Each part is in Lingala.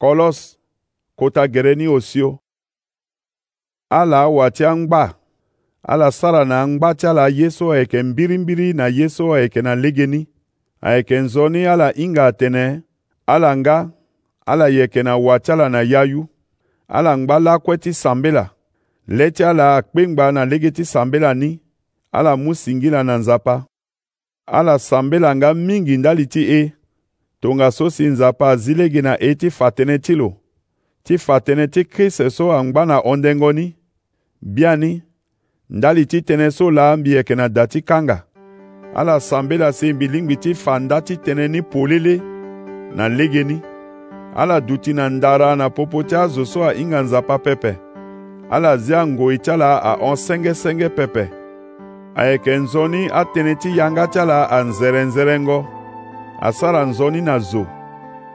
kɔlɔs kota gereni osio ala watia ngba ala sara na ngba ti ala ye so ayeke mbirimbiri na ye so ayeke na legeni ayeke nzoni ala hinga atene ala nga ala yeke na wa ti ala na yayu ala ngba lakue ti sambela le ti ala akpengba na lege ti sambela ni ala mu singila na nzapa ala sambela nga mingi ndali ti e tonga so si nzapa azilegi na e ti fa tënë ti lo ti fa tënë ti kriste so angba na ondengo ni bia ni ndali ti tënë so laa mbi yeke na da ti kanga ala sambela si mbi lingbi ti fa nda ti tënë ni polele na lege ni ala duti na ndara na popo ti azo so ahinga nzapa pepe ala zia ngoi ti ala ahon senge-senge pepe ayeke nzoni atënë ti yanga ti ala anzere-nzerengo asara nzoni na zo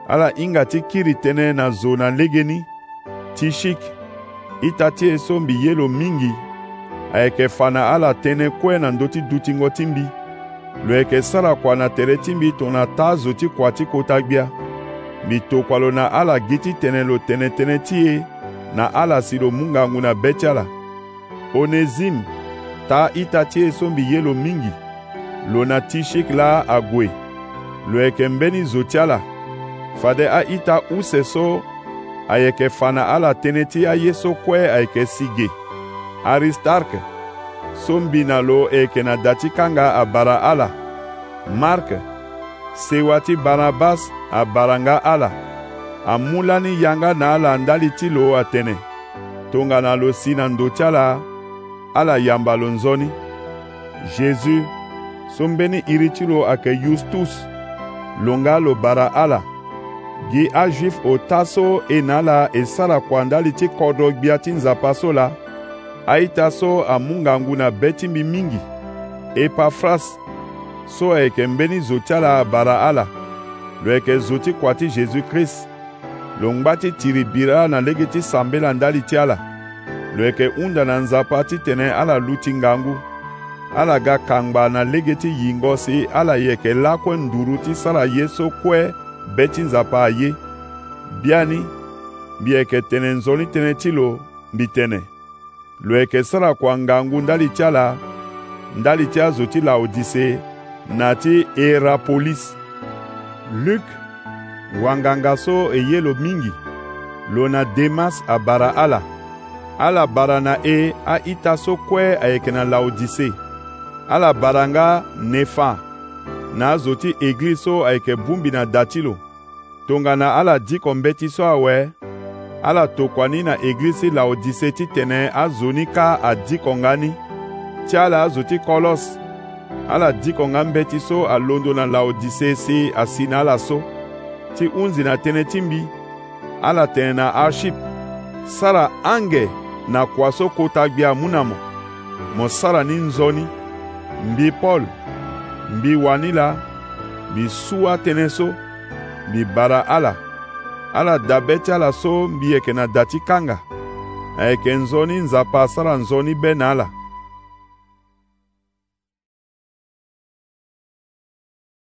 ala hinga ti kiri tënë na zo na ndenge ni ti shiki ita ti e so mbi ye lo mingi ayeke fa na ala tënë kue na ndö ti dutingo ti mbi lo yeke sara kua na tere ti mbi tongana taa zo ti kua ti kota gbia mbi tokua lo na ala gi ti tene lo tene tënë ti e na ala si lo munga ngu na be ti ala onezime taa ita ti e so mbi ye lo mingi lo na ti shik la ague lo yeke mbeni zo ti ala fade aita use so ayeke fa na ala tënë ti aye so kue ayeke si ge aristarke so mbi na lo e yeke na da ti kanga abara ala marke sewa ti barnabas abara nga ala amu lani yanga na ala andali ti lo atene tongana lo si na ndo ti ala ala yamba lo nzoni jésus so mbeni iri ti lo ayeke yustus longa lobara ala gi ajuif ota so e na ala e sara kuanda li ti kodro gbia ti nzapa so la aita so amû ngangu na be ti mbi mingi e epafras so ayeke mbeni zo ti ala bara ala lo yeke zo ti kua ti jésus-christ lo ngba ti tiri biri ala na lege ti sambela ndali ti ala lo yeke hunda na nzapa titene ala lu ti ngangu ala ga kangba na lege ti yingɔ si ala yeke lakue nduru ti sara ye so kue be ti nzapa aye biani mbi yeke tene nzoni tënë ti lo mbi tene lo yeke sara kua ngangu ndali ti ala ndali ti azo ti laodise na ti erapolis luk wanganga so e ye lo mingi lo na demas abara ala ala bara na e aita so kue ayeke na laodise ala bara nga nefa na azo ti eglize so ayeke bungbi na da ti lo tongana ala diko mbeti so awe ala tokua ni na eglize ti laodise titene azo ni ka adiko nga ni ti ala azo ti kolos ala diko nga mbeti so alondo na laodise si asi na ala so ti hunzi na tënë ti mbi ala tene na arship sara ange na kua so kota gbia mu na mo mo sara ni nzoni mbi pɔl mbi wani la mbi suwa tënɛn so mbi bara ala ala da be ti ala so mbi yeke na da ti kanga ayeke nzoni nzapa sara nzoni be na ala